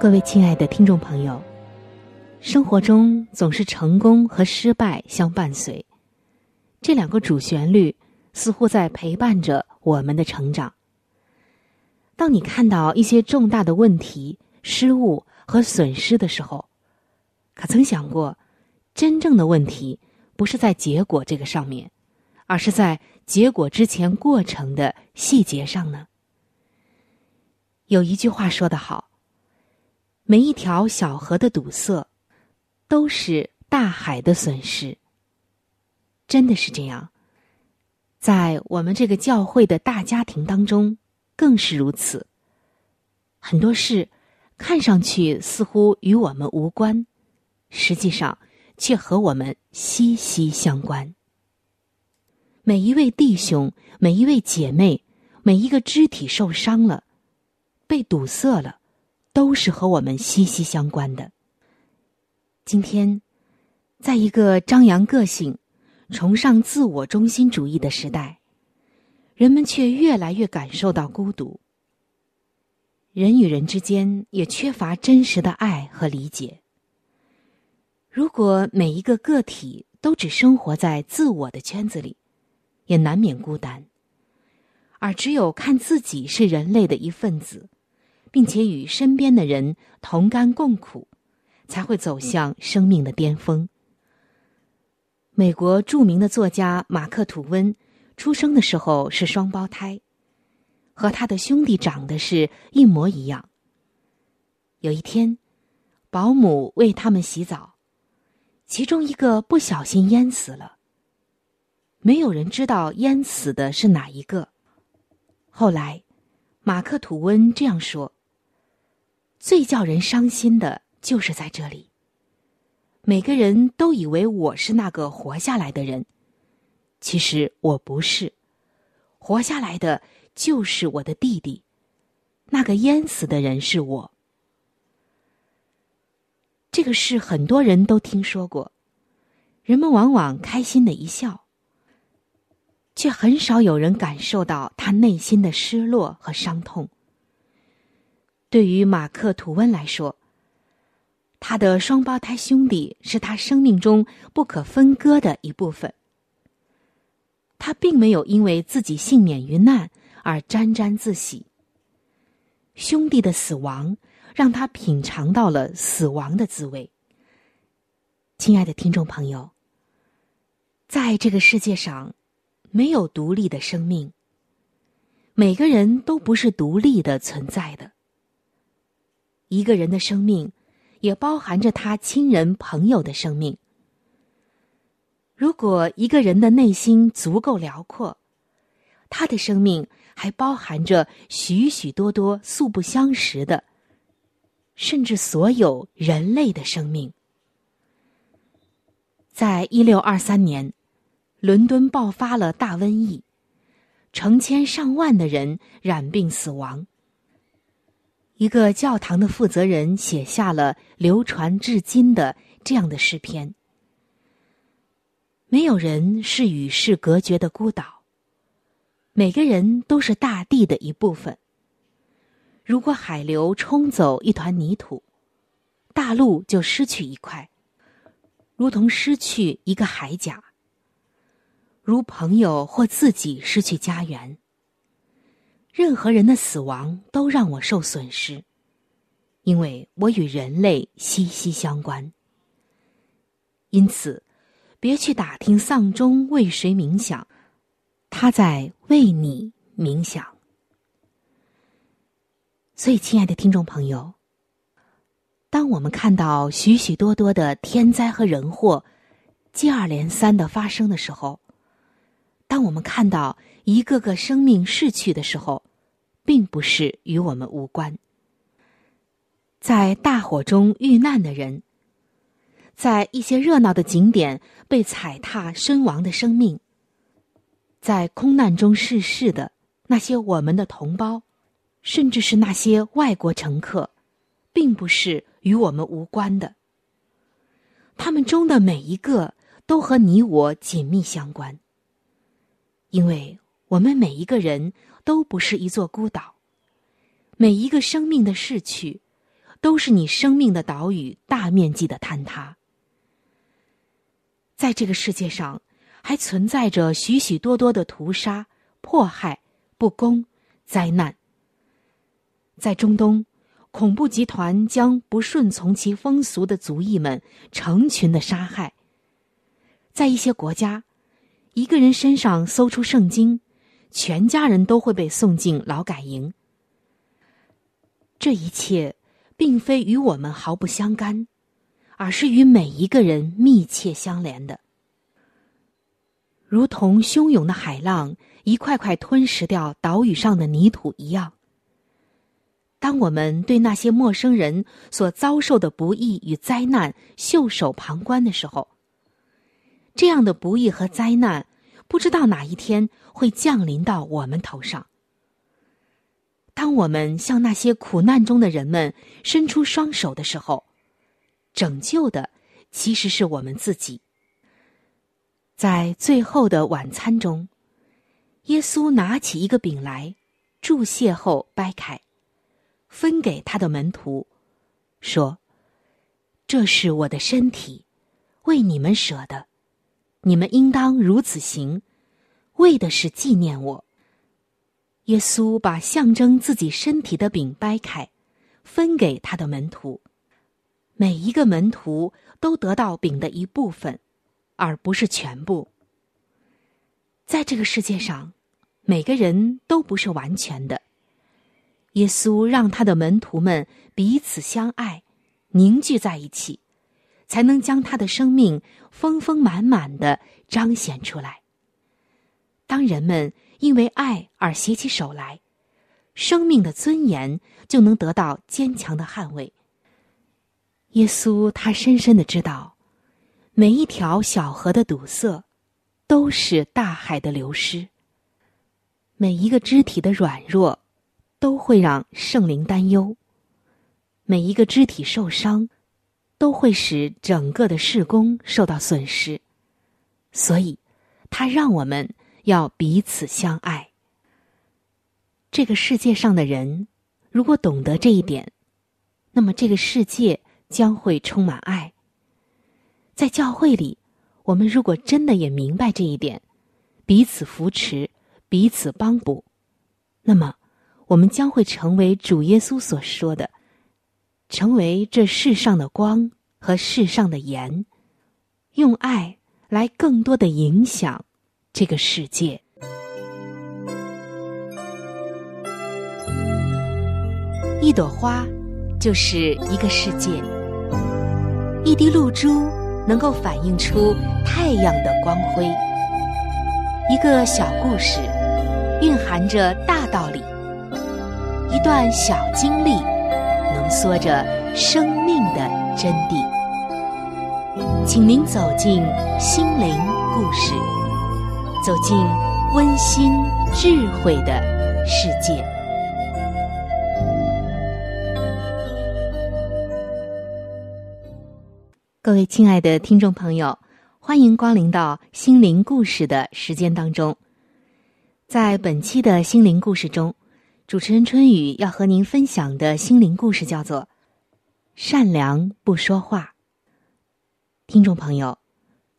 各位亲爱的听众朋友，生活中总是成功和失败相伴随。这两个主旋律似乎在陪伴着我们的成长。当你看到一些重大的问题、失误和损失的时候，可曾想过，真正的问题不是在结果这个上面，而是在结果之前过程的细节上呢？有一句话说得好：“每一条小河的堵塞，都是大海的损失。”真的是这样，在我们这个教会的大家庭当中，更是如此。很多事看上去似乎与我们无关，实际上却和我们息息相关。每一位弟兄、每一位姐妹、每一个肢体受伤了、被堵塞了，都是和我们息息相关的。今天，在一个张扬个性。崇尚自我中心主义的时代，人们却越来越感受到孤独。人与人之间也缺乏真实的爱和理解。如果每一个个体都只生活在自我的圈子里，也难免孤单。而只有看自己是人类的一份子，并且与身边的人同甘共苦，才会走向生命的巅峰。美国著名的作家马克·吐温出生的时候是双胞胎，和他的兄弟长得是一模一样。有一天，保姆为他们洗澡，其中一个不小心淹死了。没有人知道淹死的是哪一个。后来，马克·吐温这样说：“最叫人伤心的就是在这里。”每个人都以为我是那个活下来的人，其实我不是。活下来的就是我的弟弟，那个淹死的人是我。这个事很多人都听说过，人们往往开心的一笑，却很少有人感受到他内心的失落和伤痛。对于马克·吐温来说。他的双胞胎兄弟是他生命中不可分割的一部分。他并没有因为自己幸免于难而沾沾自喜。兄弟的死亡让他品尝到了死亡的滋味。亲爱的听众朋友，在这个世界上，没有独立的生命。每个人都不是独立的存在的。一个人的生命。也包含着他亲人朋友的生命。如果一个人的内心足够辽阔，他的生命还包含着许许多多素不相识的，甚至所有人类的生命。在一六二三年，伦敦爆发了大瘟疫，成千上万的人染病死亡。一个教堂的负责人写下了流传至今的这样的诗篇：“没有人是与世隔绝的孤岛，每个人都是大地的一部分。如果海流冲走一团泥土，大陆就失去一块，如同失去一个海甲，如朋友或自己失去家园。任何人的死亡都让我受损失，因为我与人类息息相关。因此，别去打听丧钟为谁冥想，他在为你冥想。所以，亲爱的听众朋友，当我们看到许许多多的天灾和人祸接二连三的发生的时候，当我们看到一个个生命逝去的时候，并不是与我们无关。在大火中遇难的人，在一些热闹的景点被踩踏身亡的生命，在空难中逝世的那些我们的同胞，甚至是那些外国乘客，并不是与我们无关的。他们中的每一个都和你我紧密相关。因为我们每一个人都不是一座孤岛，每一个生命的逝去，都是你生命的岛屿大面积的坍塌。在这个世界上，还存在着许许多多的屠杀、迫害、不公、灾难。在中东，恐怖集团将不顺从其风俗的族裔们成群的杀害。在一些国家。一个人身上搜出圣经，全家人都会被送进劳改营。这一切并非与我们毫不相干，而是与每一个人密切相连的，如同汹涌的海浪一块块吞噬掉岛屿上的泥土一样。当我们对那些陌生人所遭受的不易与灾难袖手旁观的时候，这样的不易和灾难，不知道哪一天会降临到我们头上。当我们向那些苦难中的人们伸出双手的时候，拯救的其实是我们自己。在最后的晚餐中，耶稣拿起一个饼来，注谢后掰开，分给他的门徒，说：“这是我的身体，为你们舍的。”你们应当如此行，为的是纪念我。耶稣把象征自己身体的饼掰开，分给他的门徒。每一个门徒都得到饼的一部分，而不是全部。在这个世界上，每个人都不是完全的。耶稣让他的门徒们彼此相爱，凝聚在一起。才能将他的生命丰丰满满的彰显出来。当人们因为爱而携起手来，生命的尊严就能得到坚强的捍卫。耶稣他深深的知道，每一条小河的堵塞，都是大海的流失；每一个肢体的软弱，都会让圣灵担忧；每一个肢体受伤。都会使整个的事工受到损失，所以，他让我们要彼此相爱。这个世界上的人，如果懂得这一点，那么这个世界将会充满爱。在教会里，我们如果真的也明白这一点，彼此扶持，彼此帮补，那么，我们将会成为主耶稣所说的。成为这世上的光和世上的盐，用爱来更多的影响这个世界。一朵花就是一个世界，一滴露珠能够反映出太阳的光辉。一个小故事蕴含着大道理，一段小经历。缩着生命的真谛，请您走进心灵故事，走进温馨智慧的世界。各位亲爱的听众朋友，欢迎光临到心灵故事的时间当中。在本期的心灵故事中。主持人春雨要和您分享的心灵故事叫做《善良不说话》。听众朋友，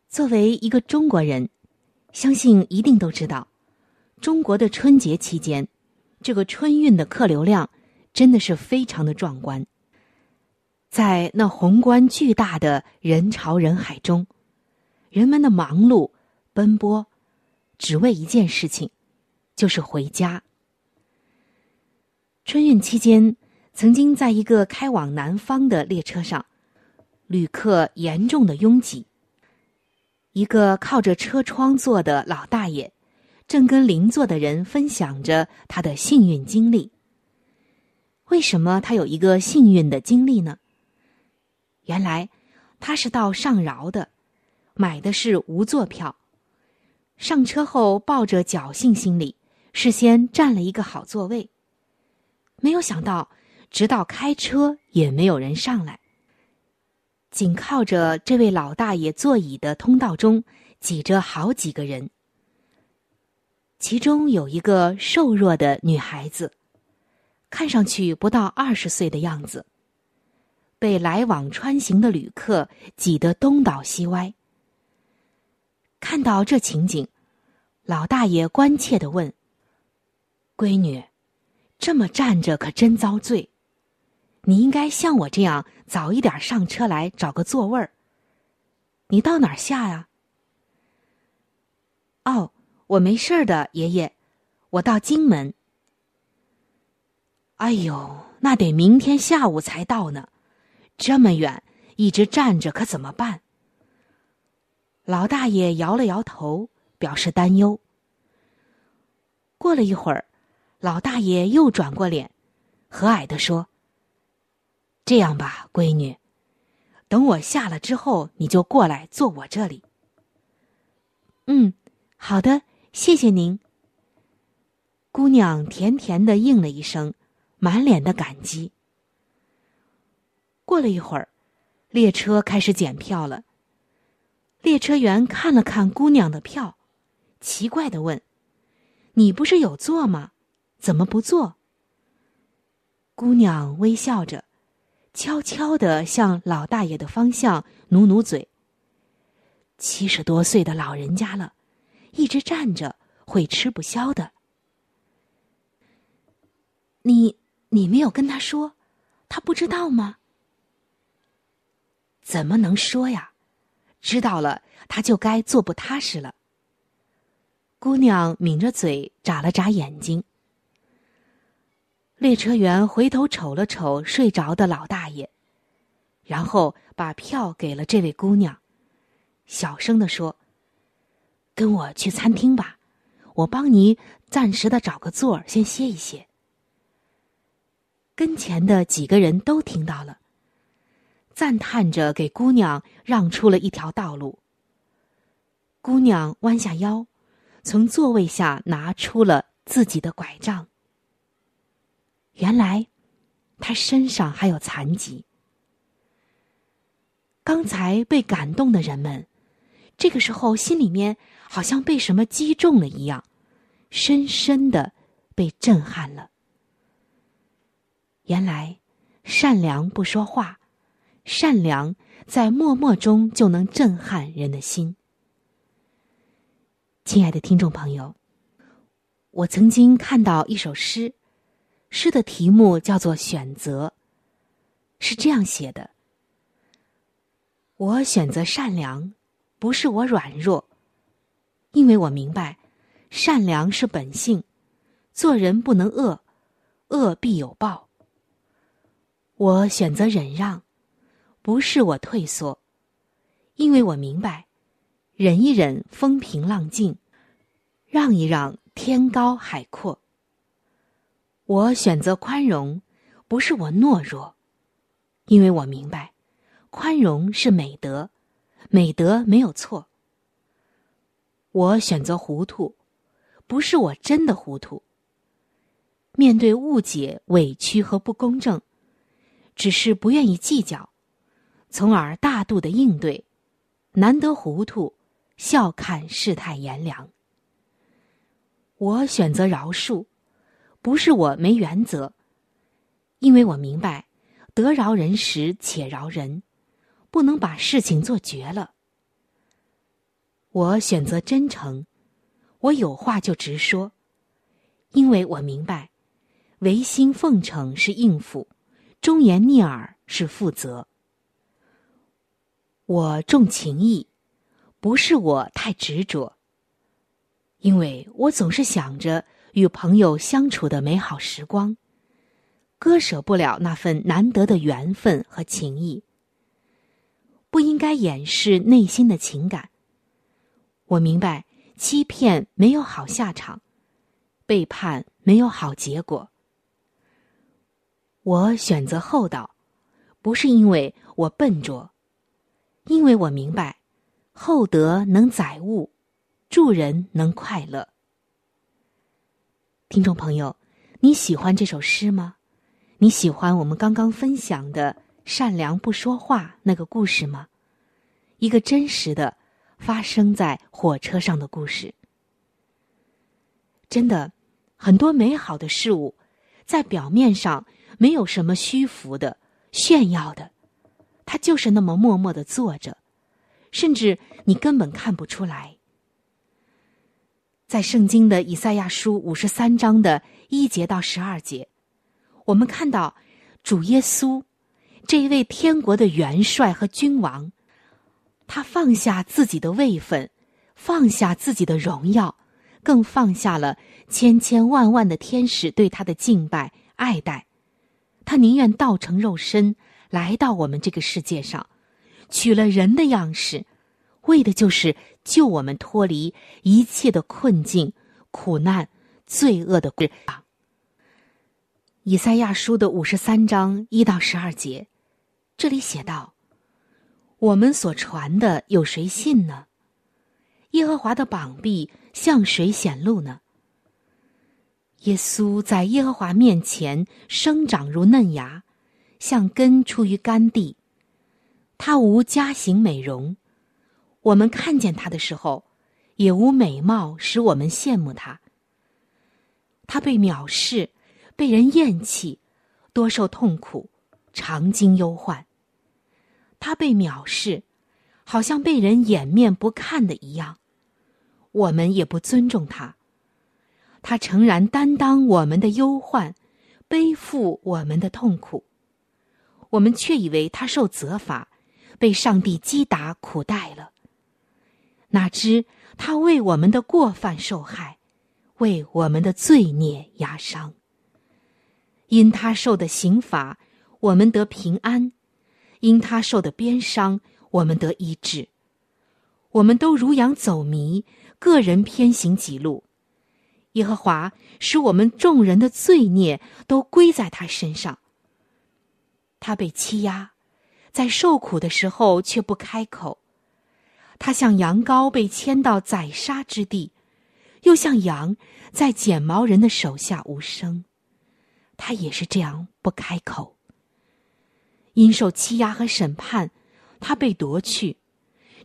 作为一个中国人，相信一定都知道，中国的春节期间，这个春运的客流量真的是非常的壮观。在那宏观巨大的人潮人海中，人们的忙碌奔波，只为一件事情，就是回家。春运期间，曾经在一个开往南方的列车上，旅客严重的拥挤。一个靠着车窗坐的老大爷，正跟邻座的人分享着他的幸运经历。为什么他有一个幸运的经历呢？原来，他是到上饶的，买的是无座票。上车后，抱着侥幸心理，事先占了一个好座位。没有想到，直到开车也没有人上来。紧靠着这位老大爷座椅的通道中，挤着好几个人。其中有一个瘦弱的女孩子，看上去不到二十岁的样子。被来往穿行的旅客挤得东倒西歪。看到这情景，老大爷关切的问：“闺女，这么站着可真遭罪。你应该像我这样早一点上车来找个座位儿。你到哪儿下呀？”“哦，我没事的，爷爷，我到荆门。”“哎呦，那得明天下午才到呢。”这么远，一直站着可怎么办？老大爷摇了摇头，表示担忧。过了一会儿，老大爷又转过脸，和蔼的说：“这样吧，闺女，等我下了之后，你就过来坐我这里。”“嗯，好的，谢谢您。”姑娘甜甜的应了一声，满脸的感激。过了一会儿，列车开始检票了。列车员看了看姑娘的票，奇怪的问：“你不是有座吗？怎么不坐？”姑娘微笑着，悄悄的向老大爷的方向努努嘴。七十多岁的老人家了，一直站着会吃不消的。你你没有跟他说，他不知道吗？怎么能说呀？知道了，他就该坐不踏实了。姑娘抿着嘴，眨了眨眼睛。列车员回头瞅了瞅睡着的老大爷，然后把票给了这位姑娘，小声的说：“跟我去餐厅吧，我帮你暂时的找个座儿，先歇一歇。”跟前的几个人都听到了。赞叹着，给姑娘让出了一条道路。姑娘弯下腰，从座位下拿出了自己的拐杖。原来，他身上还有残疾。刚才被感动的人们，这个时候心里面好像被什么击中了一样，深深的被震撼了。原来，善良不说话。善良在默默中就能震撼人的心。亲爱的听众朋友，我曾经看到一首诗，诗的题目叫做《选择》，是这样写的：“我选择善良，不是我软弱，因为我明白，善良是本性，做人不能恶，恶必有报。我选择忍让。”不是我退缩，因为我明白，忍一忍风平浪静，让一让天高海阔。我选择宽容，不是我懦弱，因为我明白，宽容是美德，美德没有错。我选择糊涂，不是我真的糊涂。面对误解、委屈和不公正，只是不愿意计较。从而大度的应对，难得糊涂，笑看世态炎凉。我选择饶恕，不是我没原则，因为我明白，得饶人时且饶人，不能把事情做绝了。我选择真诚，我有话就直说，因为我明白，唯心奉承是应付，忠言逆耳是负责。我重情义，不是我太执着，因为我总是想着与朋友相处的美好时光，割舍不了那份难得的缘分和情谊。不应该掩饰内心的情感。我明白，欺骗没有好下场，背叛没有好结果。我选择厚道，不是因为我笨拙，因为我明白，厚德能载物，助人能快乐。听众朋友，你喜欢这首诗吗？你喜欢我们刚刚分享的？善良不说话那个故事吗？一个真实的发生在火车上的故事。真的，很多美好的事物，在表面上没有什么虚浮的、炫耀的，它就是那么默默的坐着，甚至你根本看不出来。在圣经的以赛亚书五十三章的一节到十二节，我们看到主耶稣。这一位天国的元帅和君王，他放下自己的位分，放下自己的荣耀，更放下了千千万万的天使对他的敬拜爱戴。他宁愿道成肉身来到我们这个世界上，取了人的样式，为的就是救我们脱离一切的困境、苦难、罪恶的捆绑。以赛亚书的五十三章一到十二节。这里写道：“我们所传的有谁信呢？耶和华的膀臂向谁显露呢？耶稣在耶和华面前生长如嫩芽，像根出于干地。他无家型美容，我们看见他的时候，也无美貌使我们羡慕他。他被藐视，被人厌弃，多受痛苦，常经忧患。”他被藐视，好像被人掩面不看的一样，我们也不尊重他。他诚然担当我们的忧患，背负我们的痛苦，我们却以为他受责罚，被上帝击打苦待了。哪知他为我们的过犯受害，为我们的罪孽压伤。因他受的刑罚，我们得平安。因他受的鞭伤，我们得医治。我们都如羊走迷，个人偏行己路。耶和华使我们众人的罪孽都归在他身上。他被欺压，在受苦的时候却不开口。他像羊羔被牵到宰杀之地，又像羊在剪毛人的手下无声。他也是这样不开口。因受欺压和审判，他被夺去；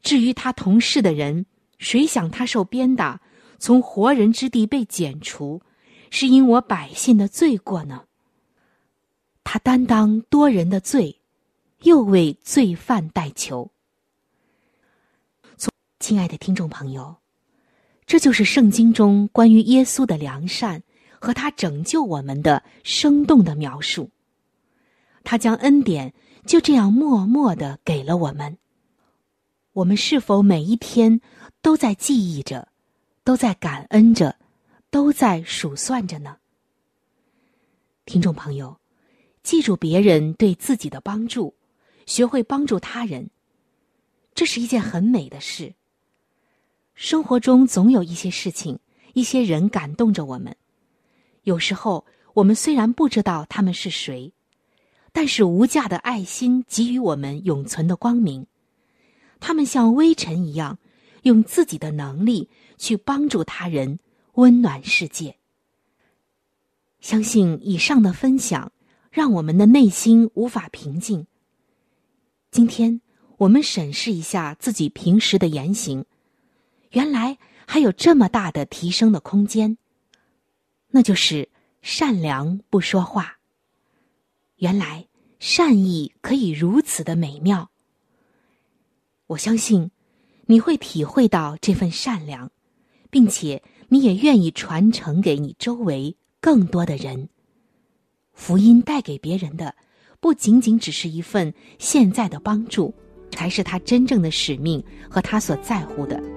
至于他同事的人，谁想他受鞭打，从活人之地被剪除，是因我百姓的罪过呢？他担当多人的罪，又为罪犯代求。亲爱的听众朋友，这就是圣经中关于耶稣的良善和他拯救我们的生动的描述。他将恩典就这样默默的给了我们。我们是否每一天都在记忆着，都在感恩着，都在数算着呢？听众朋友，记住别人对自己的帮助，学会帮助他人，这是一件很美的事。生活中总有一些事情、一些人感动着我们，有时候我们虽然不知道他们是谁。但是无价的爱心给予我们永存的光明，他们像微尘一样，用自己的能力去帮助他人，温暖世界。相信以上的分享，让我们的内心无法平静。今天我们审视一下自己平时的言行，原来还有这么大的提升的空间，那就是善良不说话。原来善意可以如此的美妙。我相信你会体会到这份善良，并且你也愿意传承给你周围更多的人。福音带给别人的，不仅仅只是一份现在的帮助，才是他真正的使命和他所在乎的。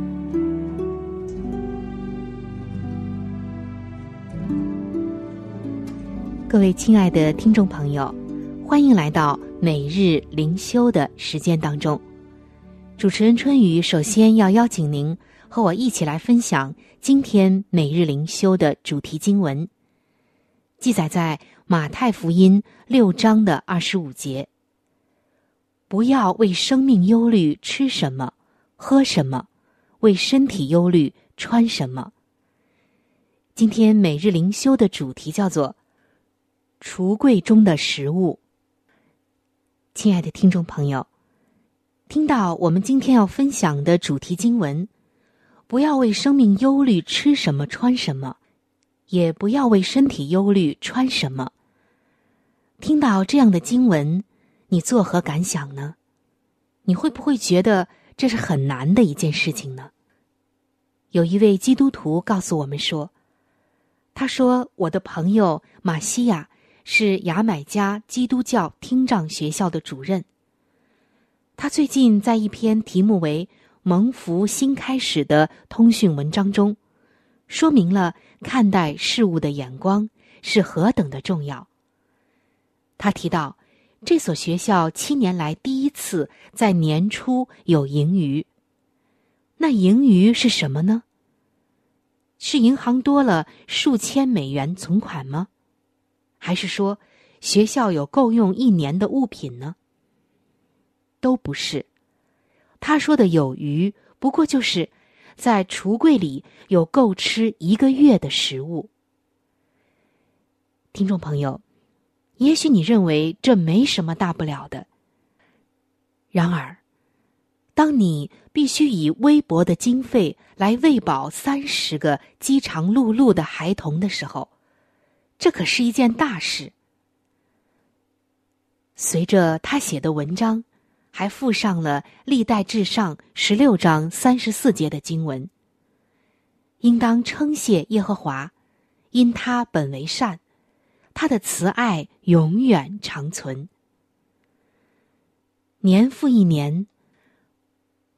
各位亲爱的听众朋友，欢迎来到每日灵修的时间当中。主持人春雨首先要邀请您。和我一起来分享今天每日灵修的主题经文，记载在马太福音六章的二十五节。不要为生命忧虑，吃什么，喝什么；为身体忧虑，穿什么。今天每日灵修的主题叫做“橱柜中的食物”。亲爱的听众朋友，听到我们今天要分享的主题经文。不要为生命忧虑，吃什么穿什么；也不要为身体忧虑，穿什么。听到这样的经文，你作何感想呢？你会不会觉得这是很难的一件事情呢？有一位基督徒告诉我们说：“他说，我的朋友马西亚是牙买加基督教听障学校的主任。他最近在一篇题目为……”蒙福新开始的通讯文章中，说明了看待事物的眼光是何等的重要。他提到，这所学校七年来第一次在年初有盈余。那盈余是什么呢？是银行多了数千美元存款吗？还是说学校有够用一年的物品呢？都不是。他说的有余，不过就是在橱柜里有够吃一个月的食物。听众朋友，也许你认为这没什么大不了的。然而，当你必须以微薄的经费来喂饱三十个饥肠辘辘的孩童的时候，这可是一件大事。随着他写的文章。还附上了历代至上十六章三十四节的经文。应当称谢耶和华，因他本为善，他的慈爱永远长存。年复一年，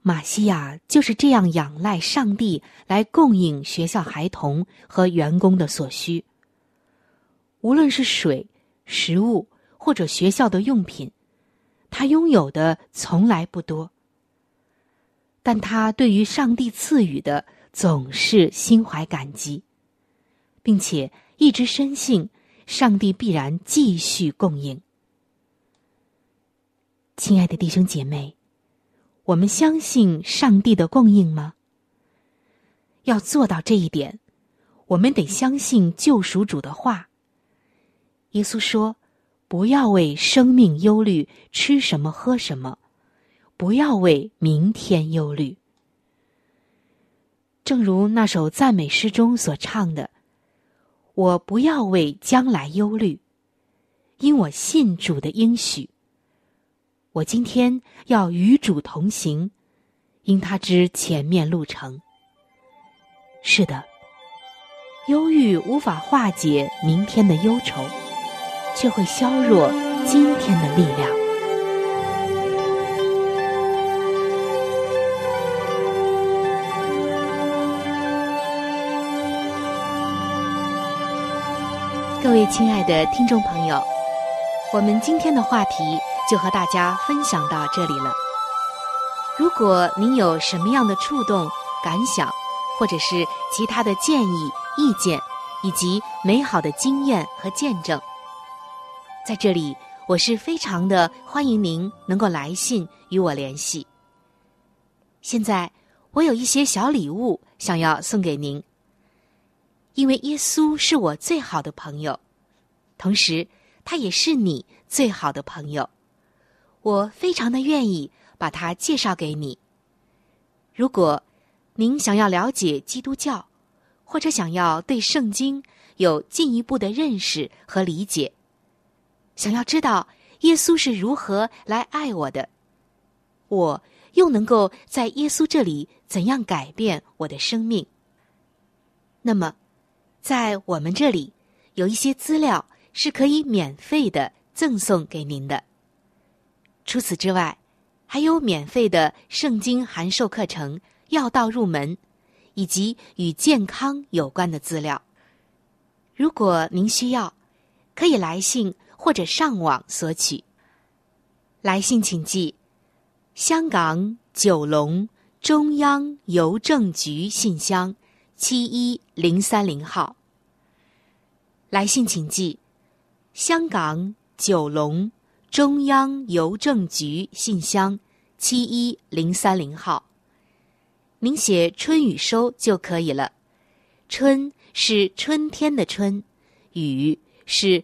马西亚就是这样仰赖上帝来供应学校孩童和员工的所需。无论是水、食物或者学校的用品。他拥有的从来不多，但他对于上帝赐予的总是心怀感激，并且一直深信上帝必然继续供应。亲爱的弟兄姐妹，我们相信上帝的供应吗？要做到这一点，我们得相信救赎主的话。耶稣说。不要为生命忧虑，吃什么喝什么；不要为明天忧虑。正如那首赞美诗中所唱的：“我不要为将来忧虑，因我信主的应许。我今天要与主同行，因他知前面路程。”是的，忧郁无法化解明天的忧愁。却会削弱今天的力量。各位亲爱的听众朋友，我们今天的话题就和大家分享到这里了。如果您有什么样的触动、感想，或者是其他的建议、意见，以及美好的经验和见证，在这里我是非常的欢迎您能够来信与我联系。现在我有一些小礼物想要送给您，因为耶稣是我最好的朋友，同时他也是你最好的朋友，我非常的愿意把他介绍给你。如果您想要了解基督教，或者想要对圣经有进一步的认识和理解，想要知道耶稣是如何来爱我的，我又能够在耶稣这里怎样改变我的生命？那么，在我们这里有一些资料是可以免费的赠送给您的。除此之外，还有免费的圣经函授课程。要道入门，以及与健康有关的资料。如果您需要，可以来信或者上网索取。来信请寄：香港九龙中央邮政局信箱七一零三零号。来信请寄：香港九龙中央邮政局信箱七一零三零号。您写“春雨收”就可以了。春是春天的春，雨是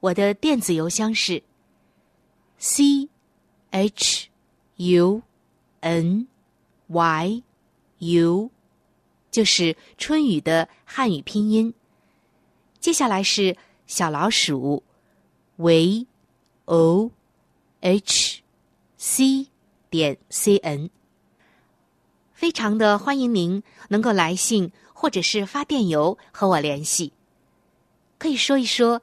我的电子邮箱是 c h u n y u，就是春雨的汉语拼音。接下来是小老鼠 v o h c 点 c n。非常的欢迎您能够来信或者是发电邮和我联系，可以说一说